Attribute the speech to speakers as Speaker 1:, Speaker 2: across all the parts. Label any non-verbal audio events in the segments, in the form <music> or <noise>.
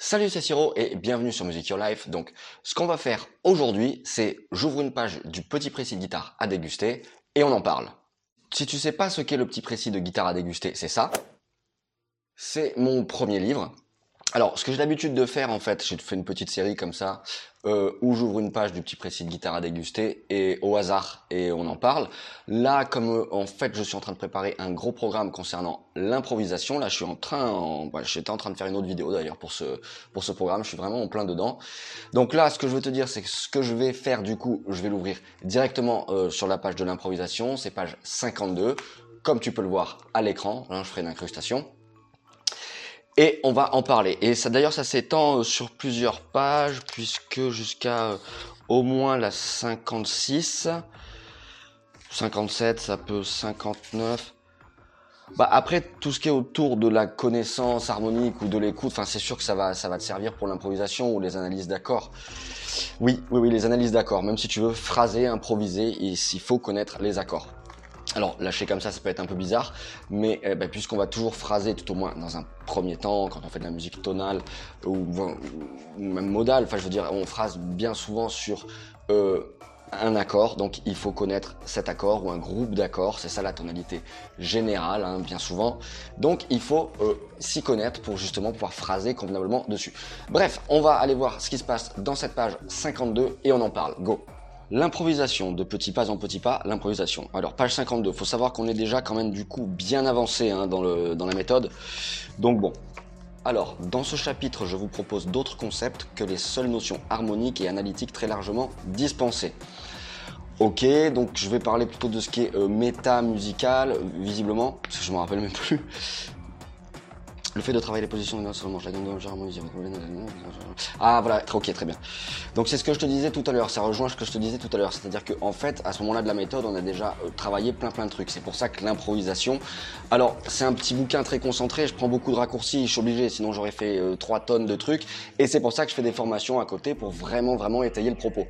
Speaker 1: Salut, c'est Siro et bienvenue sur Music Your Life. Donc, ce qu'on va faire aujourd'hui, c'est j'ouvre une page du petit précis de guitare à déguster et on en parle. Si tu sais pas ce qu'est le petit précis de guitare à déguster, c'est ça. C'est mon premier livre. Alors, ce que j'ai l'habitude de faire, en fait, j'ai fait une petite série comme ça, euh, où j'ouvre une page du petit précis de guitare à déguster, et au hasard, et on en parle. Là, comme euh, en fait, je suis en train de préparer un gros programme concernant l'improvisation, là, je suis en train, bah, j'étais en train de faire une autre vidéo d'ailleurs pour ce pour ce programme, je suis vraiment en plein dedans. Donc là, ce que je veux te dire, c'est que ce que je vais faire, du coup, je vais l'ouvrir directement euh, sur la page de l'improvisation, c'est page 52, comme tu peux le voir à l'écran, hein, je ferai une incrustation. Et on va en parler. Et ça, d'ailleurs, ça s'étend euh, sur plusieurs pages, puisque jusqu'à euh, au moins la 56, 57, ça peut 59. Bah après tout ce qui est autour de la connaissance harmonique ou de l'écoute, enfin c'est sûr que ça va ça va te servir pour l'improvisation ou les analyses d'accords. Oui, oui oui, les analyses d'accords, même si tu veux phraser, improviser, il faut connaître les accords. Alors lâcher comme ça, ça peut être un peu bizarre, mais eh ben, puisqu'on va toujours phraser, tout au moins dans un premier temps, quand on fait de la musique tonale ou, même modale, enfin je veux dire, on phrase bien souvent sur euh, un accord, donc il faut connaître cet accord ou un groupe d'accords, c'est ça la tonalité générale, hein, bien souvent. Donc il faut euh, s'y connaître pour justement pouvoir phraser convenablement dessus. Bref, on va aller voir ce qui se passe dans cette page 52 et on en parle. Go L'improvisation, de petits pas en petits pas, l'improvisation. Alors, page 52, faut savoir qu'on est déjà quand même du coup bien avancé hein, dans, la méthode. Donc bon. Alors, dans ce chapitre, je vous propose d'autres concepts que les seules notions harmoniques et analytiques très largement dispensées. Ok, donc je vais parler plutôt de ce qui est euh, méta musical, visiblement, parce que je me rappelle même plus. Le fait de travailler les positions manche, la gamme de. Ah voilà, ok, très bien. Donc c'est ce que je te disais tout à l'heure, ça rejoint ce que je te disais tout à l'heure. C'est-à-dire qu'en en fait, à ce moment-là de la méthode, on a déjà euh, travaillé plein plein de trucs. C'est pour ça que l'improvisation. Alors, c'est un petit bouquin très concentré, je prends beaucoup de raccourcis, je suis obligé, sinon j'aurais fait euh, 3 tonnes de trucs. Et c'est pour ça que je fais des formations à côté pour vraiment vraiment étayer le propos.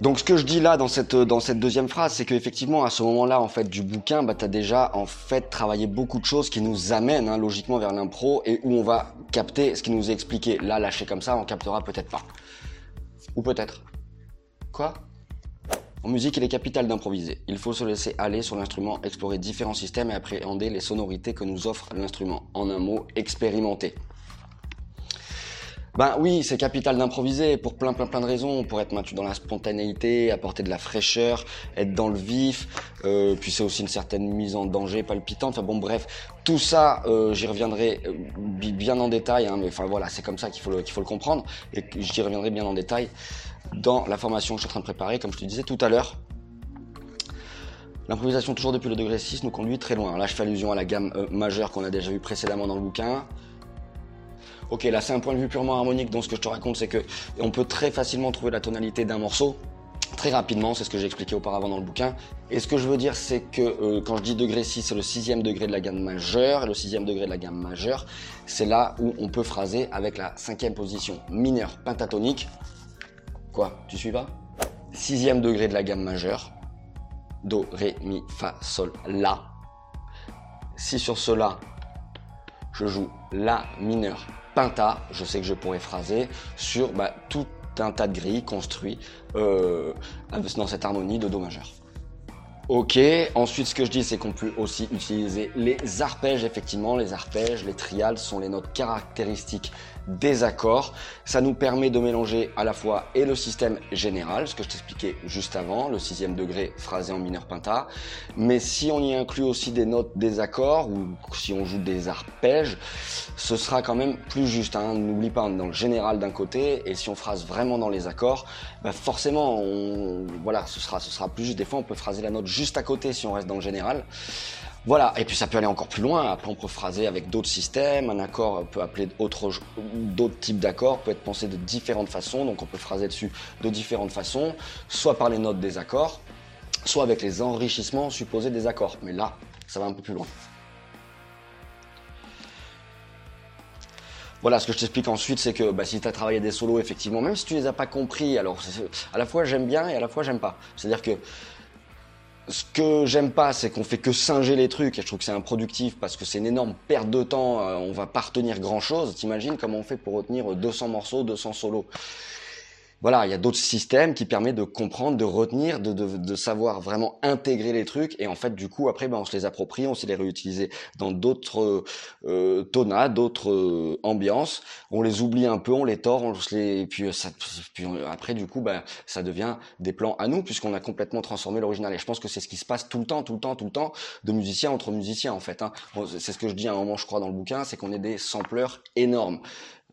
Speaker 1: Donc ce que je dis là dans cette dans cette deuxième phrase, c'est qu'effectivement à ce moment-là en fait du bouquin, bah as déjà en fait travaillé beaucoup de choses qui nous amènent hein, logiquement vers l'impro et où on va capter ce qui nous est expliqué. Là lâché comme ça, on captera peut-être pas. Ou peut-être. Quoi? En musique, il est capital d'improviser. Il faut se laisser aller sur l'instrument, explorer différents systèmes et appréhender les sonorités que nous offre l'instrument. En un mot, expérimenter. Ben oui, c'est capital d'improviser pour plein plein plein de raisons, pour être maintenu dans la spontanéité, apporter de la fraîcheur, être dans le vif, euh, puis c'est aussi une certaine mise en danger palpitante. Enfin bon bref, tout ça, euh, j'y reviendrai euh, bien en détail, hein, mais enfin voilà, c'est comme ça qu'il faut qu'il faut le comprendre et j'y reviendrai bien en détail dans la formation que je suis en train de préparer, comme je te disais tout à l'heure. L'improvisation toujours depuis le degré 6 nous conduit très loin. Là, je fais allusion à la gamme majeure qu'on a déjà vu précédemment dans le bouquin. Ok, là c'est un point de vue purement harmonique, donc ce que je te raconte c'est que on peut très facilement trouver la tonalité d'un morceau très rapidement, c'est ce que j'ai expliqué auparavant dans le bouquin. Et ce que je veux dire, c'est que euh, quand je dis degré 6, c'est le sixième degré de la gamme majeure, et le sixième degré de la gamme majeure, c'est là où on peut phraser avec la cinquième position mineure pentatonique. Quoi Tu suis pas? Sixième degré de la gamme majeure, Do, Ré, Mi, Fa, Sol, La. Si sur cela, je joue La mineur Pinta, je sais que je pourrais phraser sur bah, tout un tas de grilles construits euh, dans cette harmonie de Do majeur. Ok, ensuite ce que je dis c'est qu'on peut aussi utiliser les arpèges, effectivement les arpèges, les triades sont les notes caractéristiques des accords. Ça nous permet de mélanger à la fois et le système général, ce que je t'expliquais juste avant, le sixième degré phrasé en mineur penta, mais si on y inclut aussi des notes des accords ou si on joue des arpèges, ce sera quand même plus juste. Hein. N'oublie pas, on est dans le général d'un côté et si on phrase vraiment dans les accords, bah forcément, on, voilà, ce sera, ce sera plus juste. Des fois, on peut phraser la note juste à côté si on reste dans le général. Voilà, et puis ça peut aller encore plus loin. Après, on peut phraser avec d'autres systèmes. Un accord peut appeler d'autres types d'accords, peut être pensé de différentes façons. Donc, on peut phraser dessus de différentes façons, soit par les notes des accords, soit avec les enrichissements supposés des accords. Mais là, ça va un peu plus loin. Voilà, ce que je t'explique ensuite, c'est que bah, si tu as travaillé des solos, effectivement, même si tu les as pas compris, alors à la fois j'aime bien et à la fois j'aime pas. C'est-à-dire que ce que j'aime pas, c'est qu'on fait que singer les trucs. Et je trouve que c'est improductif parce que c'est une énorme perte de temps. Euh, on va pas retenir grand chose. T'imagines comment on fait pour retenir 200 morceaux, 200 solos voilà, il y a d'autres systèmes qui permettent de comprendre, de retenir, de, de, de, savoir vraiment intégrer les trucs. Et en fait, du coup, après, ben, on se les approprie, on sait les réutiliser dans d'autres euh, d'autres euh, ambiances. On les oublie un peu, on les tord, on se les, et puis, ça, puis après, du coup, ben, ça devient des plans à nous puisqu'on a complètement transformé l'original. Et je pense que c'est ce qui se passe tout le temps, tout le temps, tout le temps, de musiciens entre musiciens en fait. Hein. C'est ce que je dis à un moment, je crois, dans le bouquin, c'est qu'on est des sampleurs énormes.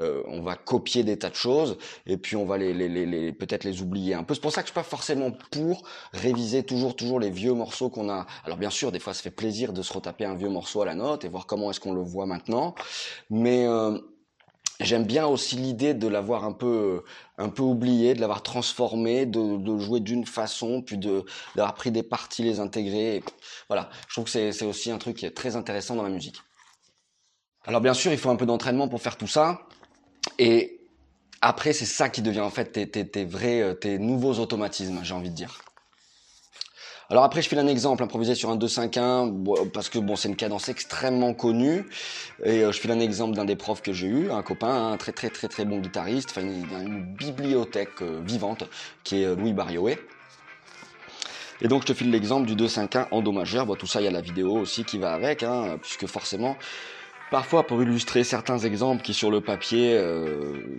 Speaker 1: Euh, on va copier des tas de choses et puis on va les, les, les, peut-être les oublier un peu. C'est pour ça que je suis pas forcément pour réviser toujours toujours les vieux morceaux qu'on a. Alors bien sûr, des fois, ça fait plaisir de se retaper un vieux morceau à la note et voir comment est-ce qu'on le voit maintenant, mais euh, J'aime bien aussi l'idée de l'avoir un peu, un peu oublié, de l'avoir transformé, de, de jouer d'une façon, puis de d'avoir pris des parties, les intégrer. voilà, je trouve que c'est aussi un truc qui est très intéressant dans la musique. Alors bien sûr, il faut un peu d'entraînement pour faire tout ça. Et après, c'est ça qui devient en fait tes, vrais, euh, tes nouveaux automatismes, j'ai envie de dire. Alors après, je file un exemple improvisé sur un 2-5-1 parce que bon, c'est une cadence extrêmement connue et euh, je file un exemple d'un des profs que j'ai eu, un copain, un très très très très bon guitariste, enfin une, une bibliothèque euh, vivante qui est Louis Barioé. Et donc je te file l'exemple du 2-5-1 en do majeur. Bon, tout ça, il y a la vidéo aussi qui va avec, hein, puisque forcément, Parfois, pour illustrer certains exemples qui sur le papier, euh,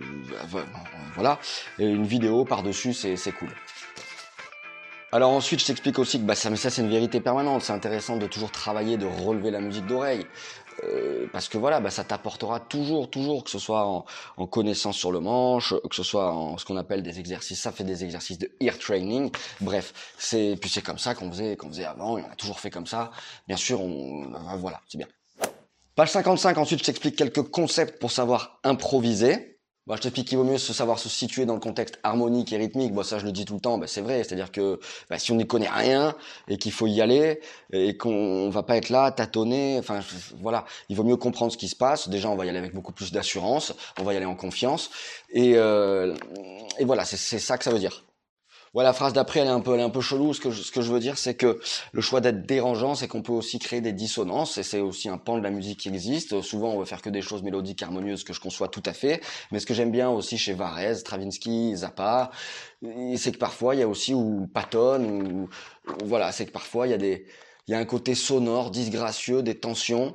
Speaker 1: voilà, une vidéo par-dessus, c'est cool. Alors ensuite, je t'explique aussi que bah, ça, c'est une vérité permanente. C'est intéressant de toujours travailler, de relever la musique d'oreille. Euh, parce que voilà, bah, ça t'apportera toujours, toujours, que ce soit en, connaissance sur le manche, que ce soit en ce qu'on appelle des exercices, ça fait des exercices de ear training. Bref, c'est puis c'est comme ça qu'on faisait, qu'on faisait avant, on a toujours fait comme ça. Bien sûr, on, voilà, c'est bien. Page 55, ensuite, je t'explique quelques concepts pour savoir improviser. Bon, je t'explique qu'il vaut mieux se savoir se situer dans le contexte harmonique et rythmique. Bon, ça, je le dis tout le temps, bah, c'est vrai. C'est-à-dire que bah, si on n'y connaît rien et qu'il faut y aller et qu'on va pas être là, tâtonner, enfin, voilà, il vaut mieux comprendre ce qui se passe. Déjà, on va y aller avec beaucoup plus d'assurance, on va y aller en confiance. Et, euh, et voilà, c'est ça que ça veut dire. Voilà, la phrase d'après, elle est un peu, elle est un peu chelou. Ce que je, ce que je veux dire, c'est que le choix d'être dérangeant, c'est qu'on peut aussi créer des dissonances, et c'est aussi un pan de la musique qui existe. Souvent, on veut faire que des choses mélodiques, harmonieuses, que je conçois tout à fait. Mais ce que j'aime bien aussi chez Varese, Stravinsky, Zappa, c'est que parfois, il y a aussi, ou Patton, ou, voilà, c'est que parfois, il y a des, il y a un côté sonore, disgracieux, des tensions.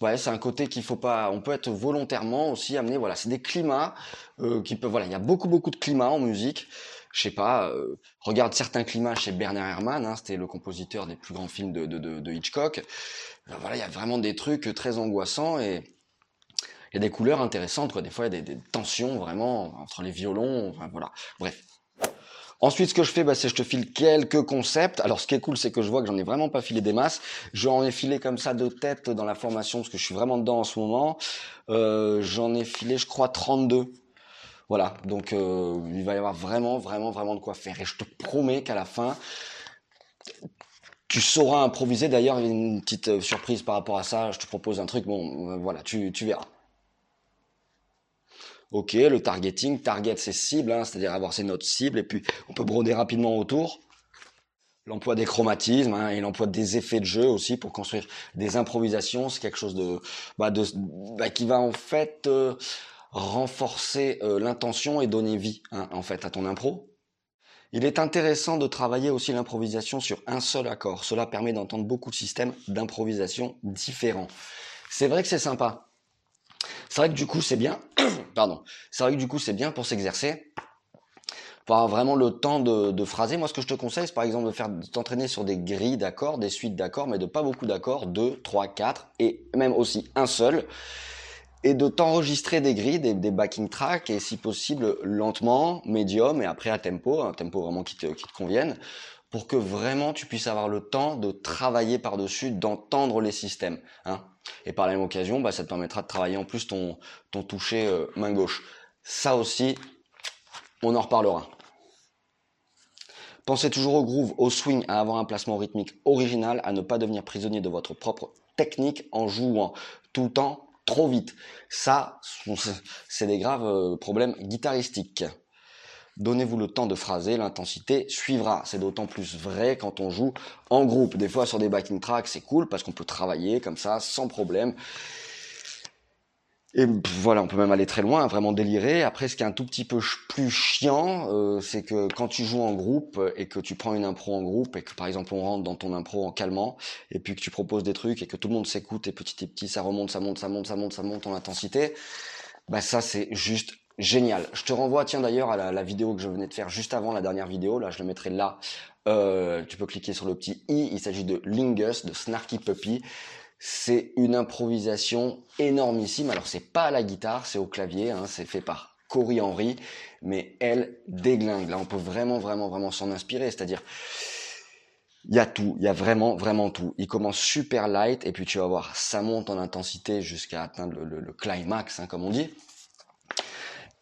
Speaker 1: Ouais, c'est un côté qu'il faut pas. On peut être volontairement aussi amené. Voilà, c'est des climats euh, qui peuvent. Voilà, il y a beaucoup beaucoup de climats en musique je sais pas, euh, regarde certains climats chez Bernard Herrmann, hein, c'était le compositeur des plus grands films de, de, de, Hitchcock. Euh, voilà, il y a vraiment des trucs très angoissants et il y a des couleurs intéressantes, quoi. Des fois, il y a des, des tensions vraiment entre les violons, enfin voilà. Bref. Ensuite, ce que je fais, bah, c'est je te file quelques concepts. Alors, ce qui est cool, c'est que je vois que j'en ai vraiment pas filé des masses. J'en ai filé comme ça de tête dans la formation parce que je suis vraiment dedans en ce moment. Euh, j'en ai filé, je crois, 32. Voilà, donc euh, il va y avoir vraiment, vraiment, vraiment de quoi faire. Et je te promets qu'à la fin, tu sauras improviser. D'ailleurs, une petite euh, surprise par rapport à ça. Je te propose un truc. Bon, euh, voilà, tu, verras. Ok, le targeting. Target, c'est cible, hein, c'est-à-dire avoir ses notes cibles. Et puis, on peut broder rapidement autour. L'emploi des chromatismes hein, et l'emploi des effets de jeu aussi pour construire des improvisations, c'est quelque chose de, bah, bah, qui va en fait renforcer euh, l'intention et donner vie hein, en fait à ton impro. Il est intéressant de travailler aussi l'improvisation sur un seul accord. Cela permet d'entendre beaucoup de systèmes d'improvisation différents. C'est vrai que c'est sympa. C'est vrai que du coup c'est bien. <coughs> Pardon. C'est vrai que du coup c'est bien pour s'exercer, pour avoir vraiment le temps de, de, phraser. Moi, ce que je te conseille, c'est par exemple de faire t'entraîner sur des grilles d'accords, des suites d'accords, mais de pas beaucoup d'accords, deux, trois, quatre, et même aussi un seul et de t'enregistrer des grilles, des, des, backing tracks, et si possible lentement, médium, et après à tempo, un tempo vraiment qui te, qui convienne, pour que vraiment tu puisses avoir le temps de travailler par-dessus, d'entendre les systèmes. Hein. Et par la même occasion, bah, ça te permettra de travailler en plus ton, ton toucher euh, main gauche. Ça aussi, on en reparlera. Pensez toujours au groove, au swing, à avoir un placement rythmique original, à ne pas devenir prisonnier de votre propre technique en jouant tout le temps trop vite. Ça, c'est des graves euh, problèmes guitaristiques. Donnez-vous le temps de phraser, l'intensité suivra. C'est d'autant plus vrai quand on joue en groupe. Des fois sur des backing tracks, c'est cool parce qu'on peut travailler comme ça sans problème. Et voilà, on peut même aller très loin, vraiment délirer. Après, ce qui est un tout petit peu plus chiant, euh, c'est que quand tu joues en groupe et que tu prends une impro en groupe et que par exemple on rentre dans ton impro en calmant et puis que tu proposes des trucs et que tout le monde s'écoute et petit à petit ça remonte, ça monte, ça monte, ça monte, ça monte en intensité, bah ça c'est juste génial. Je te renvoie, tiens d'ailleurs, à la, vidéo que je venais de faire juste avant la dernière vidéo. Là, je le mettrai là. Euh, tu peux cliquer sur le petit i. Il s'agit de Lingus, de Snarky Puppy. C'est une improvisation énormissime. Alors c'est pas à la guitare, c'est au clavier, hein, c'est fait par Cory Henry, mais elle déglingue. Là, on peut vraiment, vraiment, vraiment s'en inspirer. C'est-à-dire, il y a tout, il y a vraiment, vraiment tout. Il commence super light et puis tu vas voir, ça monte en intensité jusqu'à atteindre le, climax, hein, comme on dit.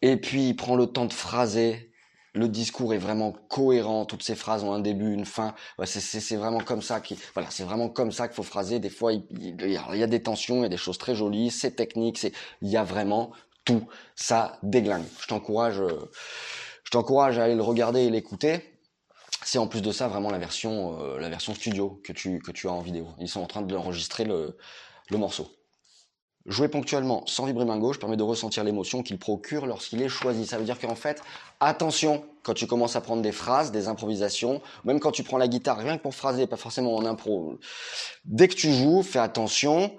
Speaker 1: Et puis il prend le temps de phraser, le discours est vraiment cohérent, toutes ces phrases ont un début, une fin. c'est vraiment comme ça qu'il voilà, c'est vraiment comme ça qu'il faut phraser. Des fois, il, y a des tensions, il y a des choses très jolies, c'est technique, c'est il y a vraiment tout. Ça déglingue. Je t'encourage, je t'encourage à aller le regarder et l'écouter. C'est en plus de ça vraiment la version, euh, la version studio que tu que tu as en vidéo. Ils sont en train de l'enregistrer le, le morceau. Jouer ponctuellement sans vibrer main gauche permet de ressentir l'émotion qu'il procure lorsqu'il est choisi. Ça veut dire qu'en fait, attention quand tu commences à prendre des phrases, des improvisations, même quand tu prends la guitare, rien que pour phraser, pas forcément en impro. Dès que tu joues, fais attention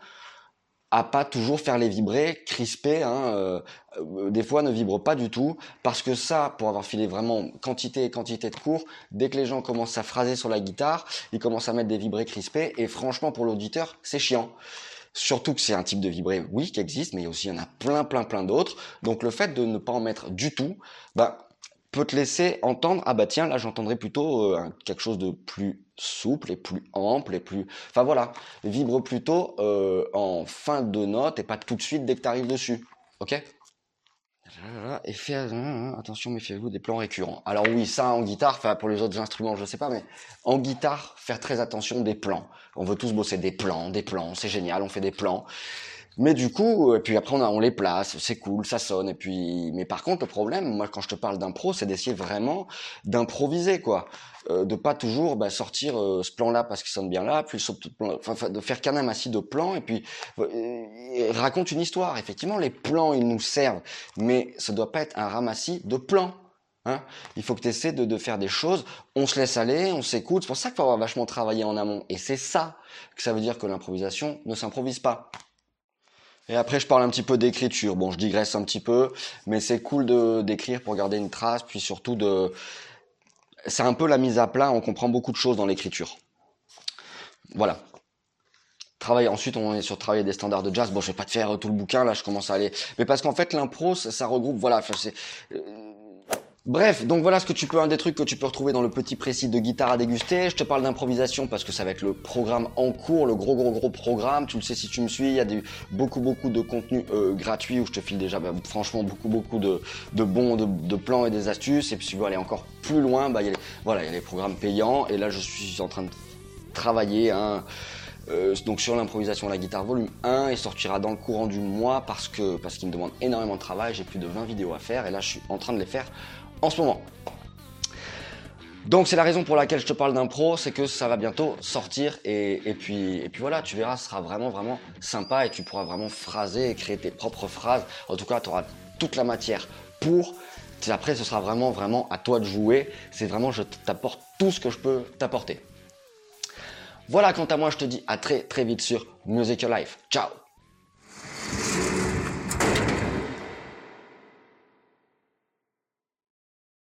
Speaker 1: à pas toujours faire les vibrer, crisper. Hein, euh, euh, des fois, ne vibre pas du tout, parce que ça, pour avoir filé vraiment quantité et quantité de cours, dès que les gens commencent à phraser sur la guitare, ils commencent à mettre des vibrés crispés, et franchement, pour l'auditeur, c'est chiant. Surtout que c'est un type de vibré, oui, qui existe, mais aussi il y en a plein, plein, plein d'autres. Donc le fait de ne pas en mettre du tout, bah, peut te laisser entendre, ah bah tiens, là j'entendrais plutôt euh, quelque chose de plus souple et plus ample et plus... Enfin voilà, vibre plutôt euh, en fin de note et pas tout de suite dès que tu dessus. Ok? Et fait, attention, méfiez-vous des plans récurrents. Alors oui, ça en guitare, enfin pour les autres instruments, je sais pas, mais en guitare, faire très attention des plans. On veut tous bosser des plans, des plans, c'est génial, on fait des plans. Mais du coup, et puis après on, on les place, c'est cool, ça sonne. Et puis, mais par contre, le problème, moi quand je te parle d'impro, c'est d'essayer vraiment d'improviser, quoi. Euh, de pas toujours bah, sortir euh, ce plan-là parce qu'il sonne bien là, puis enfin, de faire quand même assis de plans et puis euh, raconte une histoire. Effectivement, les plans ils nous servent, mais ça doit pas être un ramassis de plans. Hein il faut que tu essaies de, de, faire des choses, on se laisse aller, on s'écoute, c'est pour ça qu'il faut avoir vachement travaillé en amont. Et c'est ça que ça veut dire que l'improvisation ne s'improvise pas. Et après, je parle un petit peu d'écriture. Bon, je digresse un petit peu, mais c'est cool de d'écrire pour garder une trace, puis surtout de c'est un peu la mise à plat, on comprend beaucoup de choses dans l'écriture. Voilà. Travail, ensuite, on est sur travailler des standards de jazz. Bon, je vais pas te faire tout le bouquin, là, je commence à aller. Mais parce qu'en fait, l'impro, ça, regroupe, voilà, c'est, euh, Bref, donc voilà ce que tu peux, un des trucs que tu peux retrouver dans le petit précis de guitare à déguster. Je te parle d'improvisation parce que ça va être le programme en cours, le gros gros gros programme. Tu le sais si tu me suis, il y a beaucoup beaucoup de contenu euh, gratuit où je te file déjà bah, franchement beaucoup beaucoup de, de bons de, plans et des astuces. Et puis si tu veux aller encore plus loin, bah, il y a les, voilà, il y a les programmes payants. Et là je suis en train de travailler euh, donc sur l'improvisation à la guitare volume 1 il sortira dans le courant du mois parce que parce qu'il me demande énormément de travail, j'ai plus de 20 vidéos à faire et là je suis en train de les faire en ce moment. Donc c'est la raison pour laquelle je te parle d'impro, c'est que ça va bientôt sortir et, puis, voilà, tu verras, ce sera vraiment vraiment sympa et tu pourras vraiment phraser et créer tes propres phrases. En tout cas, tu auras toute la matière pour. Après, ce sera vraiment vraiment à toi de jouer. C'est vraiment, je t'apporte tout ce que je peux t'apporter. Voilà, quant à moi, je te dis à très très vite sur Music Your Life. Ciao